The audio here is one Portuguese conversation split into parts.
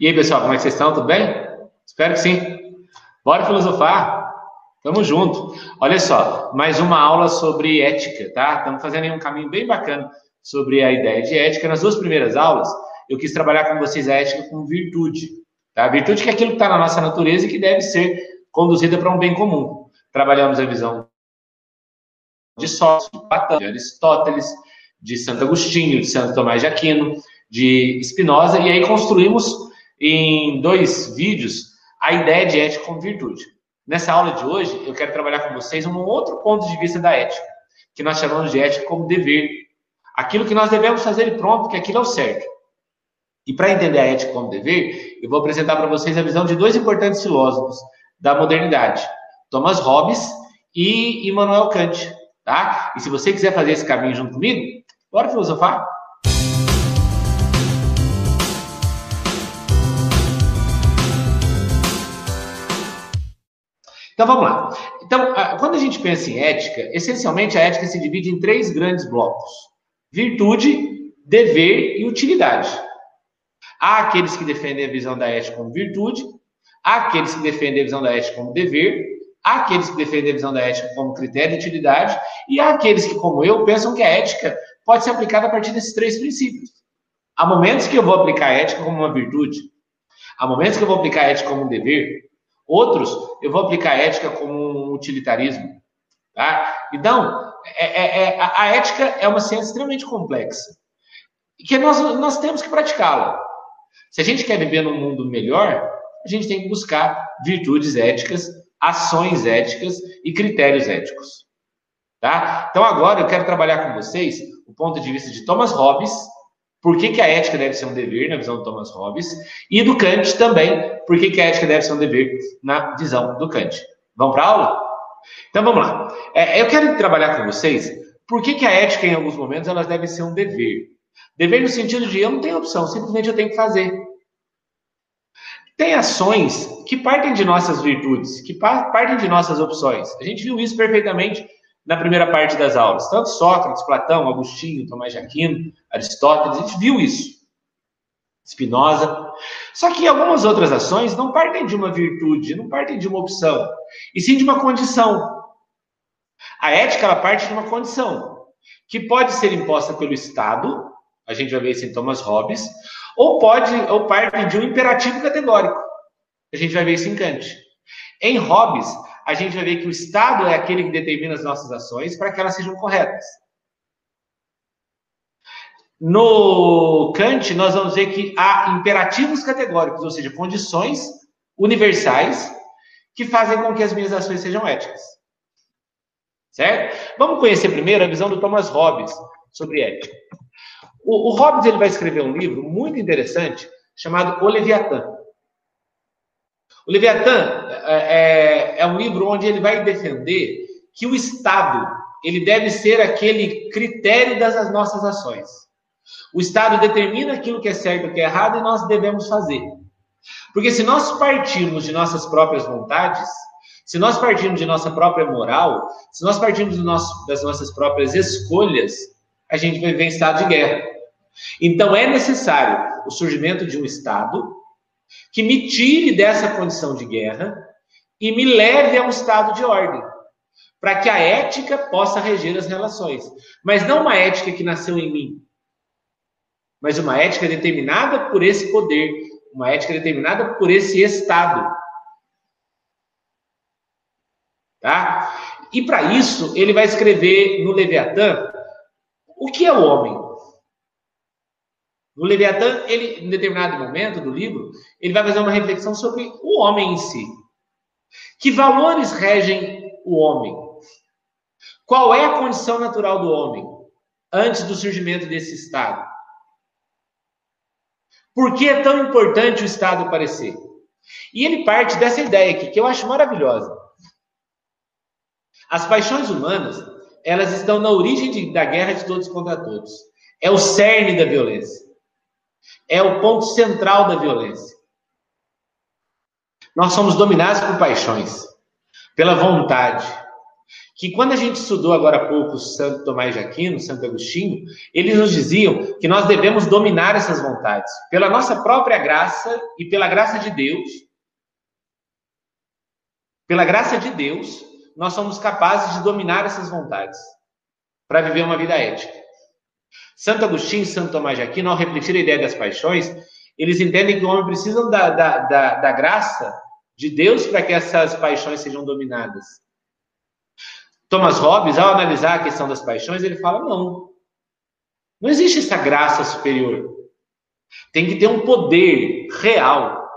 E aí, pessoal, como é que vocês estão? Tudo bem? Espero que sim. Bora filosofar. Tamo junto. Olha só, mais uma aula sobre ética, tá? Estamos fazendo aí um caminho bem bacana sobre a ideia de ética. Nas duas primeiras aulas, eu quis trabalhar com vocês a ética como virtude, tá? Virtude que é aquilo que está na nossa natureza e que deve ser conduzida para um bem comum. Trabalhamos a visão de Sócrates, de Platão, de Aristóteles, de Santo Agostinho, de Santo Tomás de Aquino, de Spinoza, e aí construímos em dois vídeos a ideia de ética como virtude. Nessa aula de hoje, eu quero trabalhar com vocês um outro ponto de vista da ética, que nós chamamos de ética como dever. Aquilo que nós devemos fazer e pronto, que aquilo é o certo. E para entender a ética como dever, eu vou apresentar para vocês a visão de dois importantes filósofos da modernidade, Thomas Hobbes e Immanuel Kant, tá? E se você quiser fazer esse caminho junto comigo, bora filosofar? Então vamos lá. Então, quando a gente pensa em ética, essencialmente a ética se divide em três grandes blocos: virtude, dever e utilidade. Há aqueles que defendem a visão da ética como virtude, há aqueles que defendem a visão da ética como dever, há aqueles que defendem a visão da ética como critério de utilidade, e há aqueles que, como eu, pensam que a ética pode ser aplicada a partir desses três princípios. Há momentos que eu vou aplicar a ética como uma virtude, há momentos que eu vou aplicar a ética como um dever, Outros, eu vou aplicar a ética como um utilitarismo. Tá? Então, é, é, é, a ética é uma ciência extremamente complexa. E que nós, nós temos que praticá-la. Se a gente quer viver num mundo melhor, a gente tem que buscar virtudes éticas, ações éticas e critérios éticos. Tá? Então, agora eu quero trabalhar com vocês o ponto de vista de Thomas Hobbes por que, que, a ética deve ser um dever, na visão do Thomas Hobbes, e do Kant também, por que, que a ética deve ser um dever, na visão do Kant. Vamos para a aula? Então vamos lá. É, eu quero trabalhar com vocês por que, que a ética, em alguns momentos, elas devem ser um dever. Dever no sentido de eu não tenho opção, simplesmente eu tenho que fazer. Tem ações que partem de nossas virtudes, que partem de nossas opções. A gente viu isso perfeitamente na primeira parte das aulas. Tanto Sócrates, Platão, Agostinho, Tomás de Aquino, Aristóteles, a gente viu isso. Spinoza. Só que algumas outras ações não partem de uma virtude, não partem de uma opção, e sim de uma condição. A ética ela parte de uma condição que pode ser imposta pelo Estado, a gente vai ver isso em Thomas Hobbes, ou pode ou parte de um imperativo categórico. A gente vai ver isso em Kant. Em Hobbes, a gente vai ver que o Estado é aquele que determina as nossas ações para que elas sejam corretas. No Kant, nós vamos ver que há imperativos categóricos, ou seja, condições universais que fazem com que as minhas ações sejam éticas. Certo? Vamos conhecer primeiro a visão do Thomas Hobbes sobre ética. O, o Hobbes ele vai escrever um livro muito interessante chamado O Leviatã. O Leviatã é, é, é um livro onde ele vai defender que o Estado ele deve ser aquele critério das nossas ações. O Estado determina aquilo que é certo e o que é errado e nós devemos fazer. Porque se nós partirmos de nossas próprias vontades, se nós partirmos de nossa própria moral, se nós partirmos nosso, das nossas próprias escolhas, a gente vai viver em estado de guerra. Então é necessário o surgimento de um Estado que me tire dessa condição de guerra e me leve a um estado de ordem, para que a ética possa reger as relações. Mas não uma ética que nasceu em mim, mas uma ética determinada por esse poder, uma ética determinada por esse estado. Tá? E para isso, ele vai escrever no Leviatã o que é o homem. No Leviatã, ele, em determinado momento do livro, ele vai fazer uma reflexão sobre o homem em si. Que valores regem o homem? Qual é a condição natural do homem antes do surgimento desse Estado? Por que é tão importante o Estado aparecer? E ele parte dessa ideia aqui, que eu acho maravilhosa. As paixões humanas, elas estão na origem de, da guerra de todos contra todos. É o cerne da violência é o ponto central da violência. Nós somos dominados por paixões, pela vontade. que quando a gente estudou agora há pouco Santo Tomás de Aquino, Santo Agostinho, eles nos diziam que nós devemos dominar essas vontades pela nossa própria graça e pela graça de Deus. Pela graça de Deus, nós somos capazes de dominar essas vontades para viver uma vida ética. Santo Agostinho e Santo Tomás de Aquino, ao refletir a ideia das paixões, eles entendem que o homem precisa da, da, da, da graça de Deus para que essas paixões sejam dominadas. Thomas Hobbes, ao analisar a questão das paixões, ele fala: não, não existe essa graça superior. Tem que ter um poder real.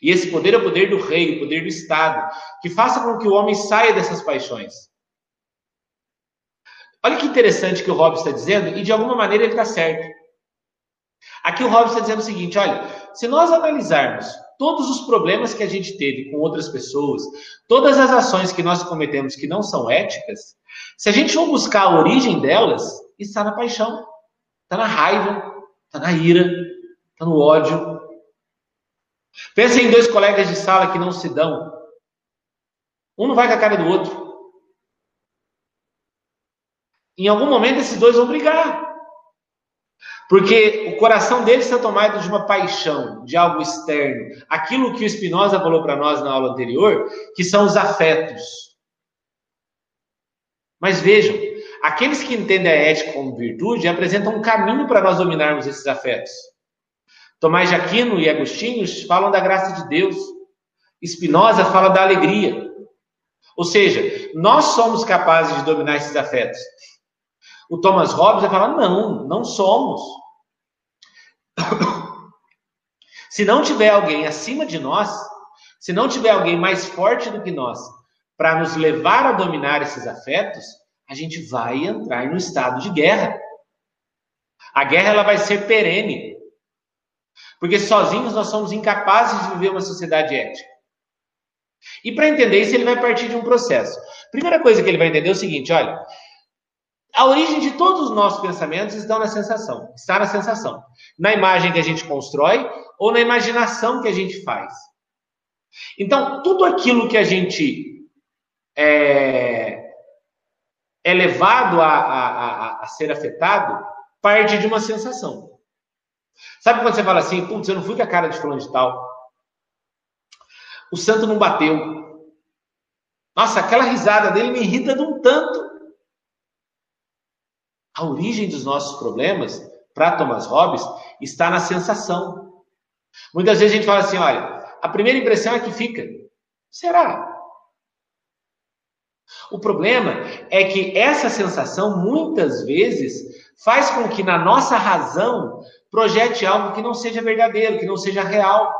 E esse poder é o poder do rei, o poder do Estado, que faça com que o homem saia dessas paixões. Olha que interessante que o Hobbes está dizendo, e de alguma maneira ele está certo. Aqui o Hobbes está dizendo o seguinte: olha, se nós analisarmos todos os problemas que a gente teve com outras pessoas, todas as ações que nós cometemos que não são éticas, se a gente for buscar a origem delas, está na paixão, está na raiva, está na ira, está no ódio. Pensa em dois colegas de sala que não se dão. Um não vai com a cara do outro. Em algum momento esses dois vão brigar. Porque o coração deles está tomado de uma paixão, de algo externo. Aquilo que o Spinoza falou para nós na aula anterior, que são os afetos. Mas vejam, aqueles que entendem a ética como virtude apresentam um caminho para nós dominarmos esses afetos. Tomás de Aquino e Agostinho falam da graça de Deus. Spinoza fala da alegria. Ou seja, nós somos capazes de dominar esses afetos. O Thomas Hobbes vai falar: não, não somos. Se não tiver alguém acima de nós, se não tiver alguém mais forte do que nós para nos levar a dominar esses afetos, a gente vai entrar no estado de guerra. A guerra ela vai ser perene. Porque sozinhos nós somos incapazes de viver uma sociedade ética. E para entender isso, ele vai partir de um processo. Primeira coisa que ele vai entender é o seguinte: olha, a origem de todos os nossos pensamentos estão na sensação, está na sensação, na imagem que a gente constrói ou na imaginação que a gente faz. Então, tudo aquilo que a gente é, é levado a, a, a, a ser afetado parte de uma sensação. Sabe quando você fala assim, putz, eu não fui com a cara de fulano de tal. O santo não bateu. Nossa, aquela risada dele me irrita de um tanto. A origem dos nossos problemas, para Thomas Hobbes, está na sensação. Muitas vezes a gente fala assim: olha, a primeira impressão é que fica. Será? O problema é que essa sensação, muitas vezes, faz com que na nossa razão projete algo que não seja verdadeiro, que não seja real.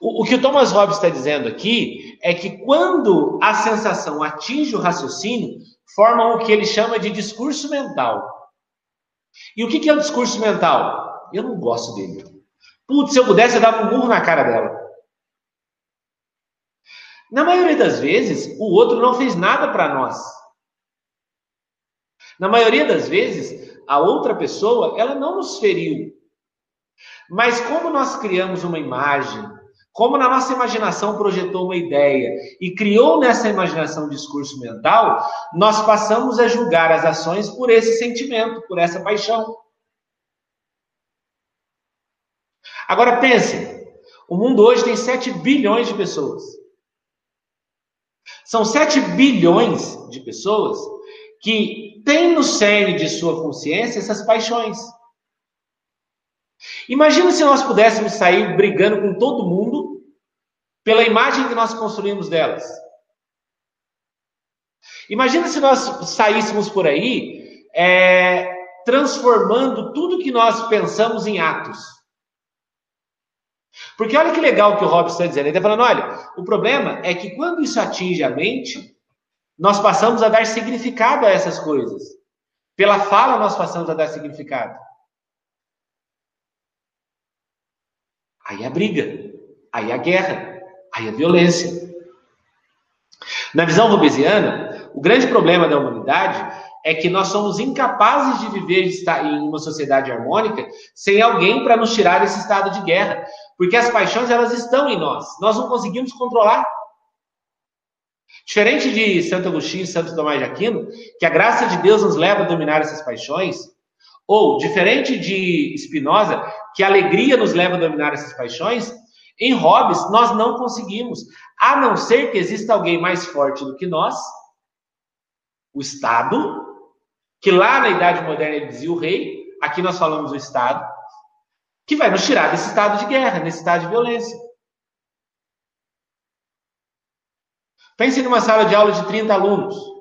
O, o que o Thomas Hobbes está dizendo aqui é que quando a sensação atinge o raciocínio, formam o que ele chama de discurso mental. E o que, é o discurso mental? Eu não gosto dele. Putz, se eu pudesse, eu dava um burro na cara dela. Na maioria das vezes, o outro não fez nada para nós. Na maioria das vezes, a outra pessoa, ela não nos feriu. Mas como nós criamos uma imagem, como na nossa imaginação projetou uma ideia e criou nessa imaginação um discurso mental, nós passamos a julgar as ações por esse sentimento, por essa paixão. Agora pense, o mundo hoje tem 7 bilhões de pessoas. São 7 bilhões de pessoas que têm no cerne de sua consciência essas paixões. Imagina se nós pudéssemos sair brigando com todo mundo pela imagem que nós construímos delas. Imagina se nós saíssemos por aí é, transformando tudo que nós pensamos em atos. Porque olha que legal que o Robson está dizendo. Ele está falando: olha, o problema é que quando isso atinge a mente, nós passamos a dar significado a essas coisas. Pela fala, nós passamos a dar significado. Aí a briga, aí a guerra, aí a violência. Na visão robesiana, o grande problema da humanidade é que nós somos incapazes de viver em uma sociedade harmônica sem alguém para nos tirar desse estado de guerra, porque as paixões elas estão em nós, nós não conseguimos controlar. Diferente de Santo Agostinho e Santo Tomás de Aquino, que a graça de Deus nos leva a dominar essas paixões, ou diferente de Spinoza, que a alegria nos leva a dominar essas paixões, em Hobbes nós não conseguimos, a não ser que exista alguém mais forte do que nós, o Estado, que lá na Idade Moderna ele dizia o rei, aqui nós falamos o Estado, que vai nos tirar desse estado de guerra, desse estado de violência. Pense numa sala de aula de 30 alunos.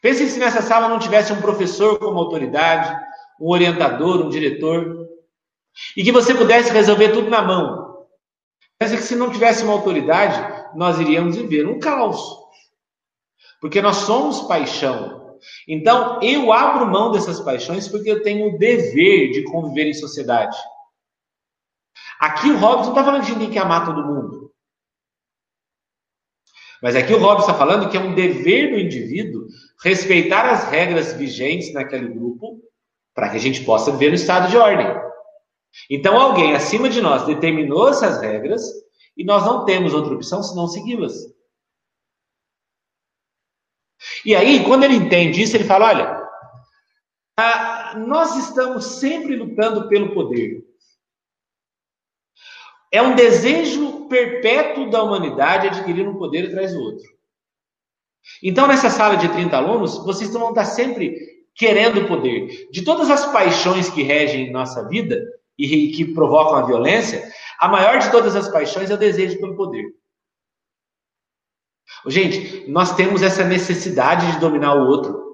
Pense se nessa sala não tivesse um professor como autoridade, um orientador, um diretor, e que você pudesse resolver tudo na mão. Pense que se não tivesse uma autoridade, nós iríamos viver um caos. Porque nós somos paixão. Então, eu abro mão dessas paixões porque eu tenho o dever de conviver em sociedade. Aqui o Hobbes não está falando de ninguém que amar todo mundo. Mas aqui o Hobbes está falando que é um dever do indivíduo respeitar as regras vigentes naquele grupo para que a gente possa viver no estado de ordem. Então, alguém acima de nós determinou essas regras e nós não temos outra opção senão segui-las. E aí, quando ele entende isso, ele fala: olha, ah, nós estamos sempre lutando pelo poder. É um desejo perpétuo da humanidade adquirir um poder atrás do outro. Então, nessa sala de 30 alunos, vocês vão estar sempre querendo poder. De todas as paixões que regem nossa vida e que provocam a violência, a maior de todas as paixões é o desejo pelo poder. Gente, nós temos essa necessidade de dominar o outro.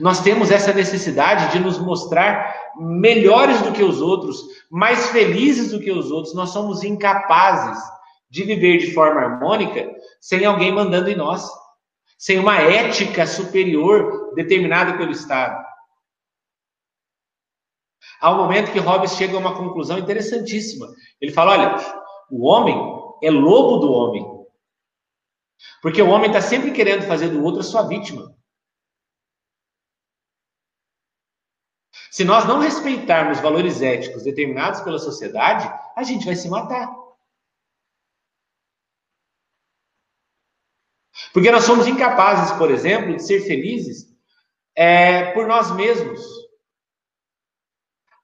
Nós temos essa necessidade de nos mostrar melhores do que os outros, mais felizes do que os outros. Nós somos incapazes de viver de forma harmônica sem alguém mandando em nós, sem uma ética superior determinada pelo Estado. Há um momento que Hobbes chega a uma conclusão interessantíssima. Ele fala: olha, o homem é lobo do homem. Porque o homem está sempre querendo fazer do outro a sua vítima. Se nós não respeitarmos valores éticos determinados pela sociedade, a gente vai se matar. Porque nós somos incapazes, por exemplo, de ser felizes é, por nós mesmos.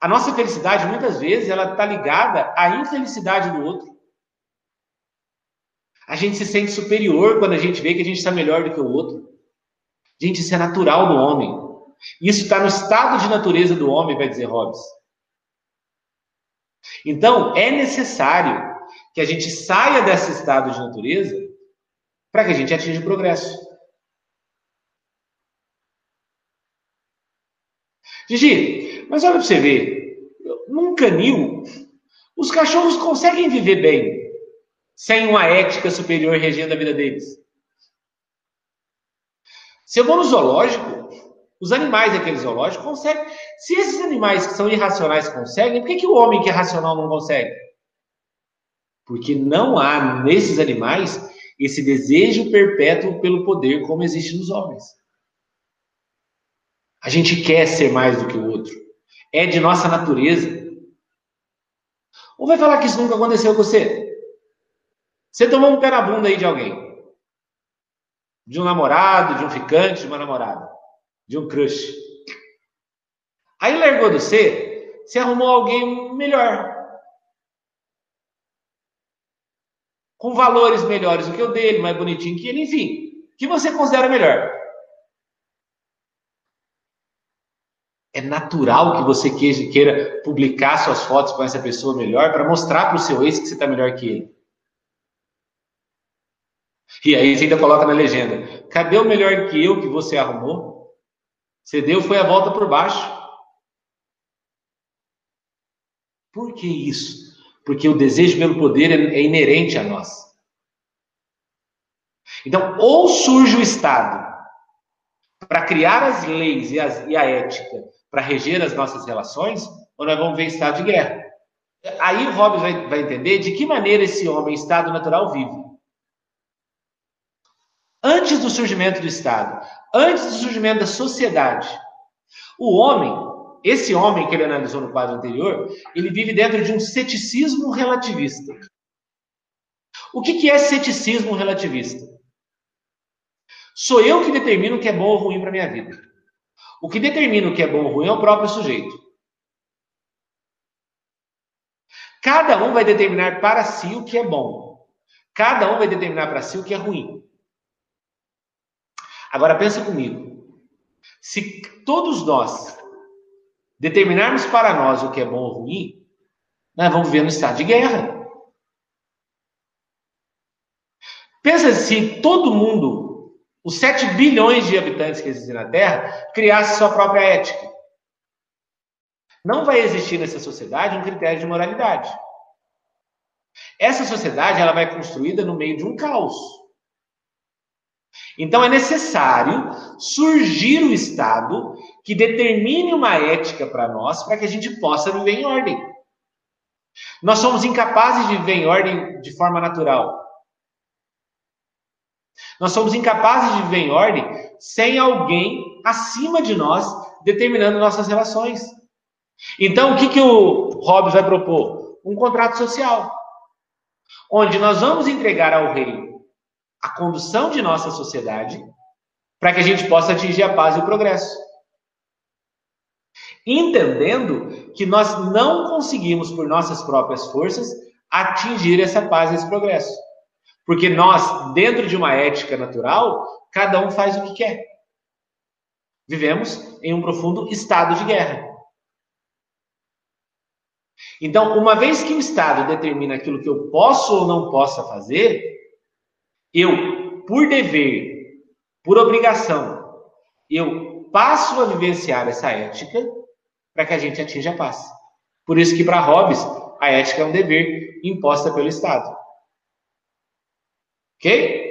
A nossa felicidade, muitas vezes, ela está ligada à infelicidade do outro. A gente se sente superior quando a gente vê que a gente está melhor do que o outro. Gente, isso é natural do homem. Isso está no estado de natureza do homem, vai dizer Hobbes. Então, é necessário que a gente saia desse estado de natureza para que a gente atinja o progresso. Gigi, mas olha para você ver, num canil, os cachorros conseguem viver bem sem uma ética superior regendo a vida deles. Se eu vou no zoológico, os animais daquele zoológico conseguem. Se esses animais que são irracionais conseguem, por que, que o homem que é racional não consegue? Porque não há nesses animais esse desejo perpétuo pelo poder como existe nos homens. A gente quer ser mais do que o outro. É de nossa natureza. Ou vai falar que isso nunca aconteceu com você? Você tomou um pé na bunda aí de alguém. De um namorado, de um ficante, de uma namorada de um crush. Aí largou do C, você arrumou alguém melhor. Com valores melhores do que o dele, mais bonitinho que ele, enfim. que você considera melhor? É natural que você queira publicar suas fotos com essa pessoa melhor para mostrar para o seu ex que você está melhor que ele. E aí você ainda coloca na legenda: cadê o melhor que eu que você arrumou? Você deu foi a volta por baixo. Por que isso? Porque o desejo pelo poder é, é inerente a nós. Então, ou surge o Estado para criar as leis e, as, e a ética para reger as nossas relações, ou nós vamos ver estado de guerra. Aí o Hobbes vai, vai entender de que maneira esse homem, estado natural, vive. Antes do surgimento do Estado, antes do surgimento da sociedade, o homem, esse homem que ele analisou no quadro anterior, ele vive dentro de um ceticismo relativista. O que, que é ceticismo relativista? Sou eu que determino o que é bom ou ruim para minha vida. O que determina o que é bom ou ruim é o próprio sujeito. Cada um vai determinar para si o que é bom. Cada um vai determinar para si o que é ruim. Agora pensa comigo. Se todos nós determinarmos para nós o que é bom ou ruim, nós vamos viver no estado de guerra. Pensa se todo mundo, os 7 bilhões de habitantes que existem na Terra, criasse sua própria ética. Não vai existir nessa sociedade um critério de moralidade. Essa sociedade ela vai construída no meio de um caos. Então é necessário surgir o Estado que determine uma ética para nós, para que a gente possa viver em ordem. Nós somos incapazes de viver em ordem de forma natural. Nós somos incapazes de viver em ordem sem alguém acima de nós determinando nossas relações. Então, o que, que o Hobbes vai propor? Um contrato social, onde nós vamos entregar ao rei a condução de nossa sociedade para que a gente possa atingir a paz e o progresso. Entendendo que nós não conseguimos, por nossas próprias forças, atingir essa paz e esse progresso. Porque nós, dentro de uma ética natural, cada um faz o que quer. Vivemos em um profundo estado de guerra. Então, uma vez que o Estado determina aquilo que eu posso ou não possa fazer, eu, por dever, por obrigação, eu passo a vivenciar essa ética para que a gente atinja a paz. Por isso que para Hobbes, a ética é um dever imposta pelo Estado. Ok?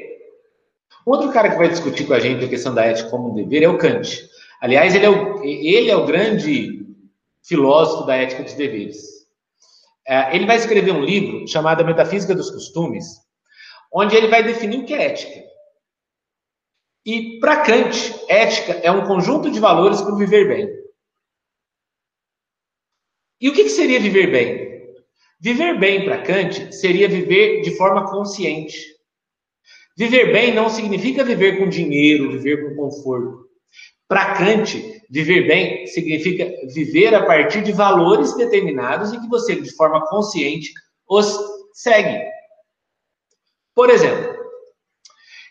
Outro cara que vai discutir com a gente a questão da ética como um dever é o Kant. Aliás, ele é o, ele é o grande filósofo da ética dos deveres. É, ele vai escrever um livro chamado Metafísica dos Costumes, onde ele vai definir o que é ética. E para Kant, ética é um conjunto de valores para viver bem. E o que, que seria viver bem? Viver bem para Kant seria viver de forma consciente. Viver bem não significa viver com dinheiro, viver com conforto. Para Kant, viver bem significa viver a partir de valores determinados e que você, de forma consciente, os segue. Por exemplo,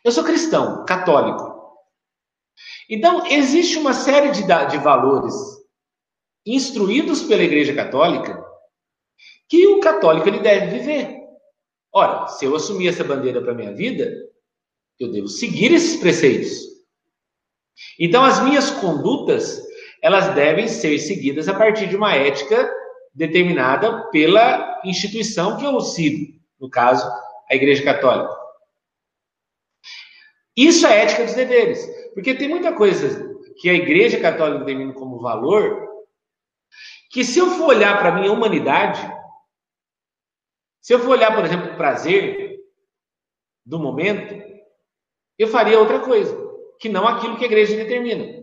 eu sou cristão, católico. Então, existe uma série de, de valores instruídos pela Igreja Católica que o católico ele deve viver. Ora, se eu assumir essa bandeira para minha vida, eu devo seguir esses preceitos. Então, as minhas condutas, elas devem ser seguidas a partir de uma ética determinada pela instituição que eu sigo, no caso, a Igreja Católica. Isso é ética dos deveres, porque tem muita coisa que a Igreja Católica determina como valor, que se eu for olhar para a minha humanidade, se eu for olhar, por exemplo, o prazer do momento, eu faria outra coisa, que não aquilo que a igreja determina.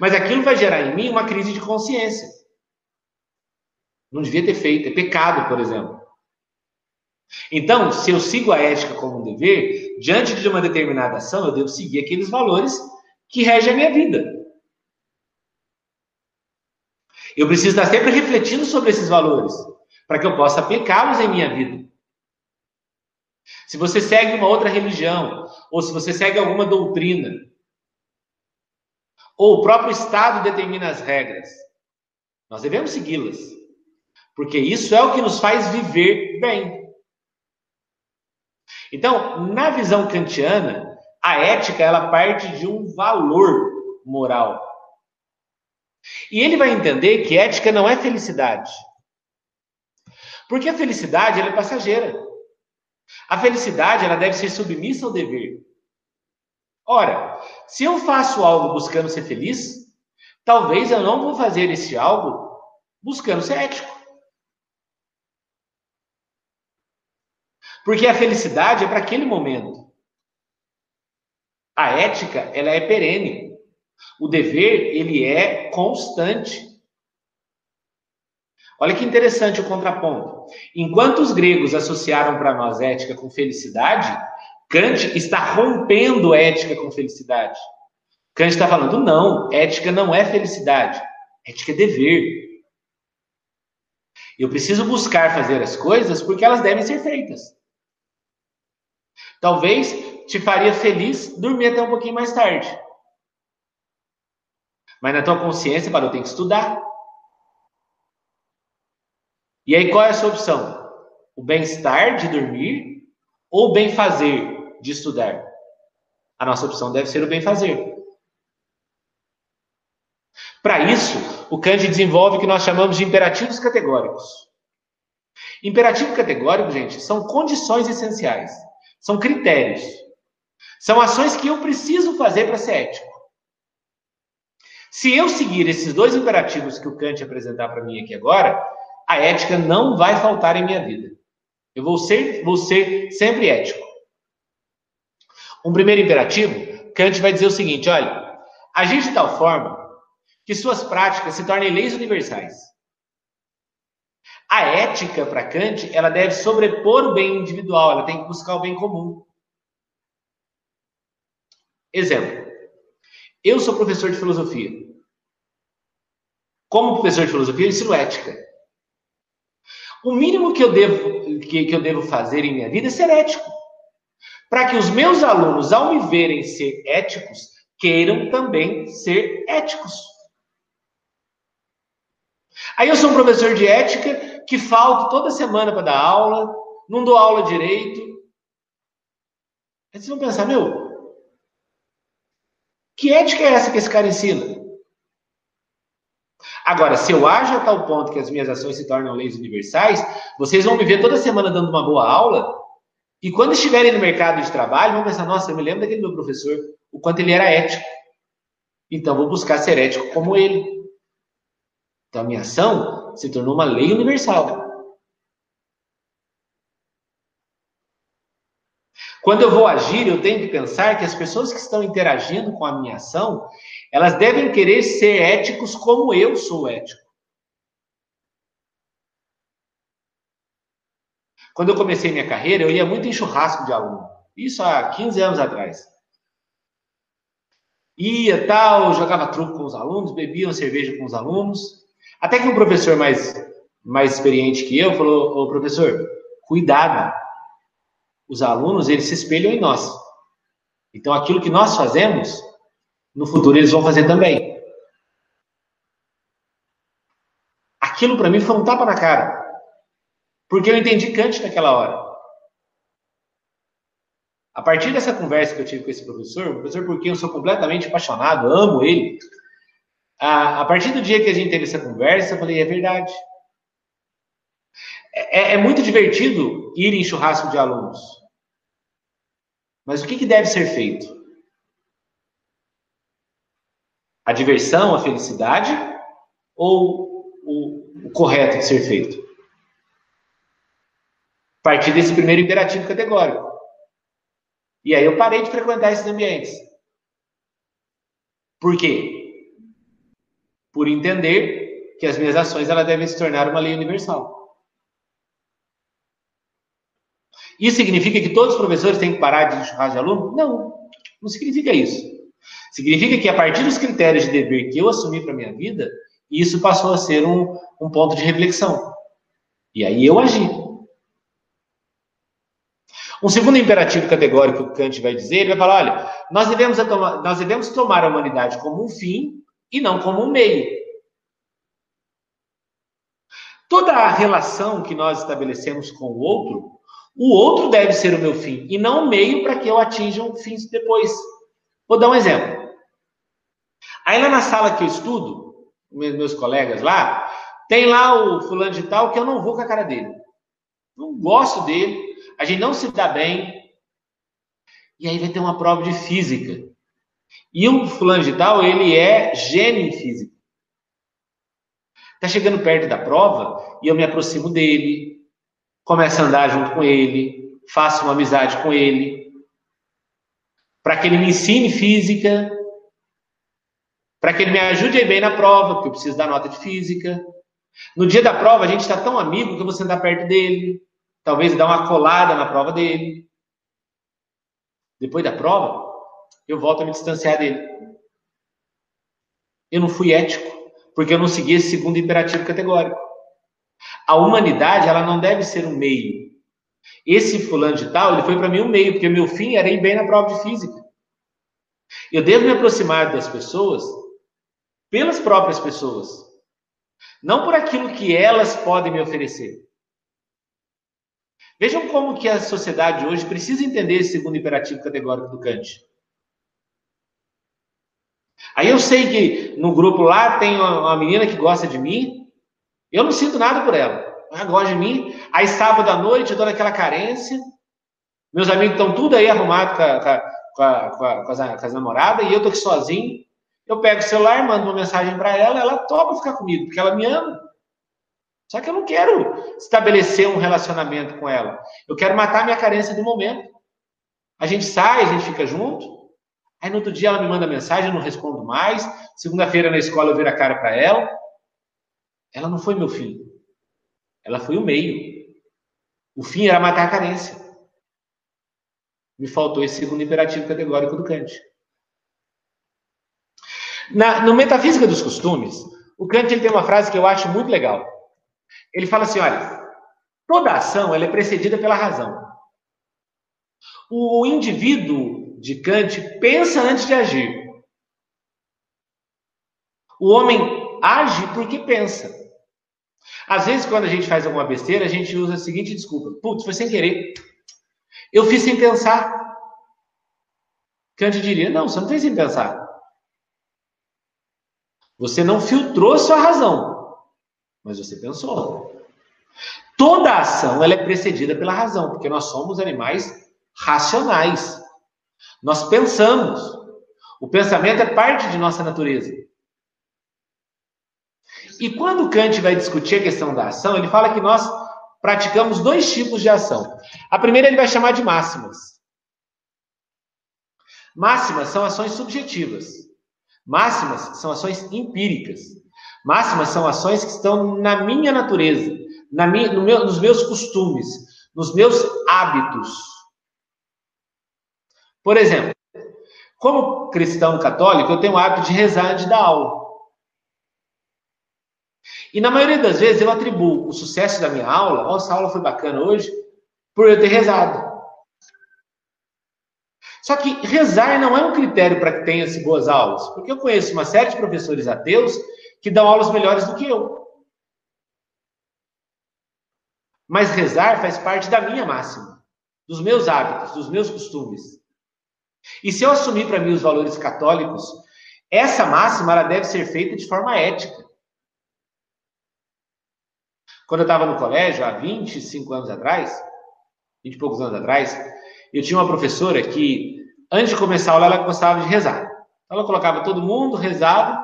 Mas aquilo vai gerar em mim uma crise de consciência. Não devia ter feito, é pecado, por exemplo. Então, se eu sigo a ética como um dever, diante de uma determinada ação, eu devo seguir aqueles valores que regem a minha vida. Eu preciso estar sempre refletindo sobre esses valores, para que eu possa aplicá-los em minha vida. Se você segue uma outra religião, ou se você segue alguma doutrina, ou o próprio Estado determina as regras, nós devemos segui-las, porque isso é o que nos faz viver bem. Então, na visão kantiana, a ética ela parte de um valor moral. E ele vai entender que ética não é felicidade. Porque a felicidade é passageira. A felicidade ela deve ser submissa ao dever. Ora, se eu faço algo buscando ser feliz, talvez eu não vou fazer esse algo buscando ser ético. Porque a felicidade é para aquele momento. A ética, ela é perene. O dever, ele é constante. Olha que interessante o contraponto. Enquanto os gregos associaram para nós ética com felicidade, Kant está rompendo ética com felicidade. Kant está falando, não, ética não é felicidade, ética é dever. Eu preciso buscar fazer as coisas porque elas devem ser feitas. Talvez te faria feliz dormir até um pouquinho mais tarde. Mas na tua consciência, para eu tenho que estudar. E aí qual é a sua opção? O bem-estar de dormir ou o bem-fazer de estudar? A nossa opção deve ser o bem-fazer. Para isso, o Kant desenvolve o que nós chamamos de imperativos categóricos. Imperativo categórico, gente, são condições essenciais, são critérios, são ações que eu preciso fazer para ser ético. Se eu seguir esses dois imperativos que o Kant apresentar para mim aqui agora, a ética não vai faltar em minha vida. Eu vou ser, vou ser sempre ético. Um primeiro imperativo, Kant vai dizer o seguinte: olha, agir de tal forma que suas práticas se tornem leis universais. A ética, para Kant, ela deve sobrepor o bem individual, ela tem que buscar o bem comum. Exemplo. Eu sou professor de filosofia. Como professor de filosofia, eu ensino ética. O mínimo que eu devo, que, que eu devo fazer em minha vida é ser ético. Para que os meus alunos, ao me verem ser éticos, queiram também ser éticos. Aí eu sou um professor de ética que falto toda semana para dar aula, não dou aula direito. Aí vocês vão pensar, meu, que ética é essa que esse cara ensina? Agora, se eu ajo a tal ponto que as minhas ações se tornam leis universais, vocês vão me ver toda semana dando uma boa aula, e quando estiverem no mercado de trabalho, vão pensar, nossa, eu me lembro daquele meu professor, o quanto ele era ético. Então, vou buscar ser ético como ele. Então, a minha ação se tornou uma lei universal. Quando eu vou agir, eu tenho que pensar que as pessoas que estão interagindo com a minha ação, elas devem querer ser éticos como eu sou ético. Quando eu comecei minha carreira, eu ia muito em churrasco de aluno. Isso há 15 anos atrás. Ia, tal, jogava truco com os alunos, bebia uma cerveja com os alunos. Até que um professor mais, mais experiente que eu falou: professor, cuidado. Os alunos, eles se espelham em nós. Então, aquilo que nós fazemos, no futuro eles vão fazer também. Aquilo para mim foi um tapa na cara. Porque eu entendi Kant naquela hora. A partir dessa conversa que eu tive com esse professor, o professor por eu sou completamente apaixonado, amo ele, a, a partir do dia que a gente teve essa conversa, eu falei, é verdade. É, é, muito divertido ir em churrasco de alunos. Mas o que, que deve ser feito? A diversão, a felicidade ou o, o correto de ser feito? A partir desse primeiro imperativo categórico. E aí eu parei de frequentar esses ambientes. Por quê? Por entender que as minhas ações elas devem se tornar uma lei universal. Isso significa que todos os professores têm que parar de churrasco de aluno? Não, não significa isso. Significa que a partir dos critérios de dever que eu assumi para minha vida, isso passou a ser um, um ponto de reflexão. E aí eu agi. Um segundo imperativo categórico que Kant vai dizer, ele vai falar, olha, nós devemos, nós devemos tomar a humanidade como um fim e não como um meio. Toda a relação que nós estabelecemos com o outro, o outro deve ser o meu fim e não o meio para que eu atinja um fim depois. Vou dar um exemplo. Aí lá na sala que eu estudo, meus colegas lá, tem lá o fulano de tal que eu não vou com a cara dele. Não gosto dele, a gente não se dá bem. E aí vai ter uma prova de física. E o fulano de tal, ele é gênio em física. Está chegando perto da prova e eu me aproximo dele, começo a andar junto com ele, faço uma amizade com ele, para que ele me ensine física, para que ele me ajude aí bem na prova, porque eu preciso da nota de física. No dia da prova, a gente está tão amigo que eu vou sentar perto dele, talvez dar uma colada na prova dele. Depois da prova, eu volto a me distanciar dele. Eu não fui ético, porque eu não segui esse segundo imperativo categórico. A humanidade, ela não deve ser um meio. Esse fulano de tal, ele foi para mim um meio, porque meu fim era ir bem na prova de física. Eu devo me aproximar das pessoas pelas próprias pessoas, não por aquilo que elas podem me oferecer. Vejam como que a sociedade hoje precisa entender esse segundo imperativo categórico do Kant. Aí eu sei que no grupo lá tem uma menina que gosta de mim, eu não sinto nada por ela. Ela gosta de mim. Aí sábado à noite eu dou aquela carência. Meus amigos estão tudo aí arrumados com, a, com, a, com, a, com, as, com as namoradas e eu tô aqui sozinho. Eu pego o celular, mando uma mensagem para ela, ela topa ficar comigo, porque ela me ama. Só que eu não quero estabelecer um relacionamento com ela. Eu quero matar minha carência do momento. A gente sai, a gente fica junto. Aí no outro dia ela me manda mensagem, eu não respondo mais. Segunda-feira na escola eu viro a cara para ela. Ela não foi meu filho. Ela foi o meio. O fim era matar a carência. Me faltou esse segundo imperativo categórico do Kant. Na, no Metafísica dos Costumes, o Kant ele tem uma frase que eu acho muito legal. Ele fala assim: olha, toda ação ela é precedida pela razão. O indivíduo de Kant pensa antes de agir. O homem age porque pensa. Às vezes, quando a gente faz alguma besteira, a gente usa a seguinte desculpa: putz, foi sem querer. Eu fiz sem pensar. Kant diria: não, você não fez sem pensar. Você não filtrou sua razão, mas você pensou. Toda ação ela é precedida pela razão, porque nós somos animais racionais. Nós pensamos. O pensamento é parte de nossa natureza. E quando Kant vai discutir a questão da ação, ele fala que nós praticamos dois tipos de ação. A primeira ele vai chamar de máximas. Máximas são ações subjetivas. Máximas são ações empíricas. Máximas são ações que estão na minha natureza, na minha, no meu, nos meus costumes, nos meus hábitos. Por exemplo, como cristão católico, eu tenho o hábito de rezar antes da aula. E na maioria das vezes eu atribuo o sucesso da minha aula, essa aula foi bacana hoje, por eu ter rezado. Só que rezar não é um critério para que tenha-se boas aulas, porque eu conheço uma série de professores ateus que dão aulas melhores do que eu. Mas rezar faz parte da minha máxima, dos meus hábitos, dos meus costumes. E se eu assumir para mim os valores católicos, essa máxima ela deve ser feita de forma ética. Quando eu estava no colégio, há 25 anos atrás, 20 e poucos anos atrás, eu tinha uma professora que, antes de começar a aula, ela gostava de rezar. Ela colocava todo mundo, rezava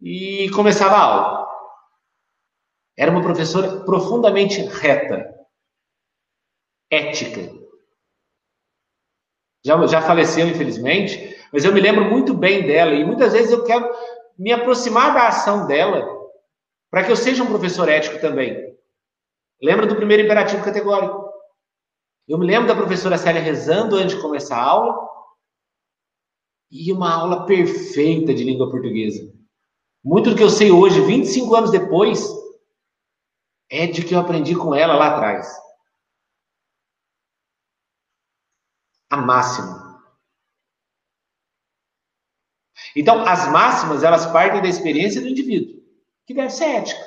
e começava a aula. Era uma professora profundamente reta, ética. Já, já faleceu, infelizmente, mas eu me lembro muito bem dela e muitas vezes eu quero me aproximar da ação dela para que eu seja um professor ético também. Lembra do primeiro imperativo categórico? Eu me lembro da professora Célia rezando antes de começar a aula. E uma aula perfeita de língua portuguesa. Muito do que eu sei hoje, 25 anos depois, é de que eu aprendi com ela lá atrás. A máxima. Então, as máximas, elas partem da experiência do indivíduo que deve ser ética.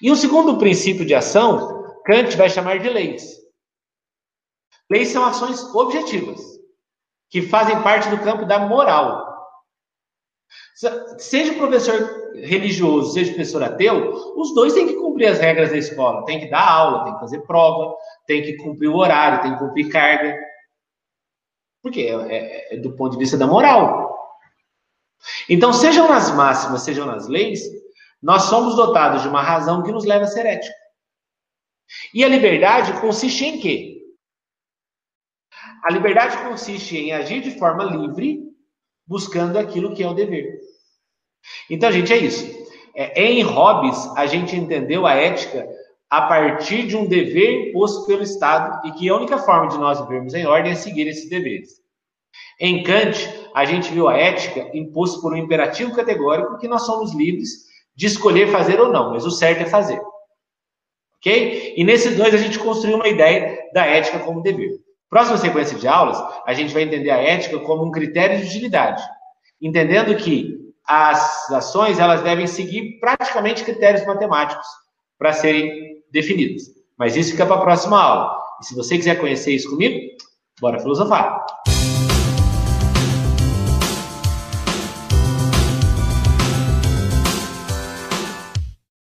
E o segundo princípio de ação, Kant vai chamar de leis. Leis são ações objetivas, que fazem parte do campo da moral. Seja professor religioso, seja professor ateu, os dois têm que cumprir as regras da escola. Tem que dar aula, tem que fazer prova, tem que cumprir o horário, tem que cumprir carga. Porque é, é, é do ponto de vista da moral. Então, sejam nas máximas, sejam nas leis, nós somos dotados de uma razão que nos leva a ser ético. E a liberdade consiste em quê? A liberdade consiste em agir de forma livre, buscando aquilo que é o dever. Então, gente, é isso. É, em Hobbes, a gente entendeu a ética a partir de um dever imposto pelo Estado e que a única forma de nós vivermos em ordem é seguir esses deveres. Em Kant, a gente viu a ética imposta por um imperativo categórico que nós somos livres de escolher fazer ou não, mas o certo é fazer. Ok? E nesse dois a gente construiu uma ideia da ética como dever. Próxima sequência de aulas, a gente vai entender a ética como um critério de utilidade, entendendo que as ações elas devem seguir praticamente critérios matemáticos para serem definidas. Mas isso fica para a próxima aula. E se você quiser conhecer isso comigo, bora filosofar.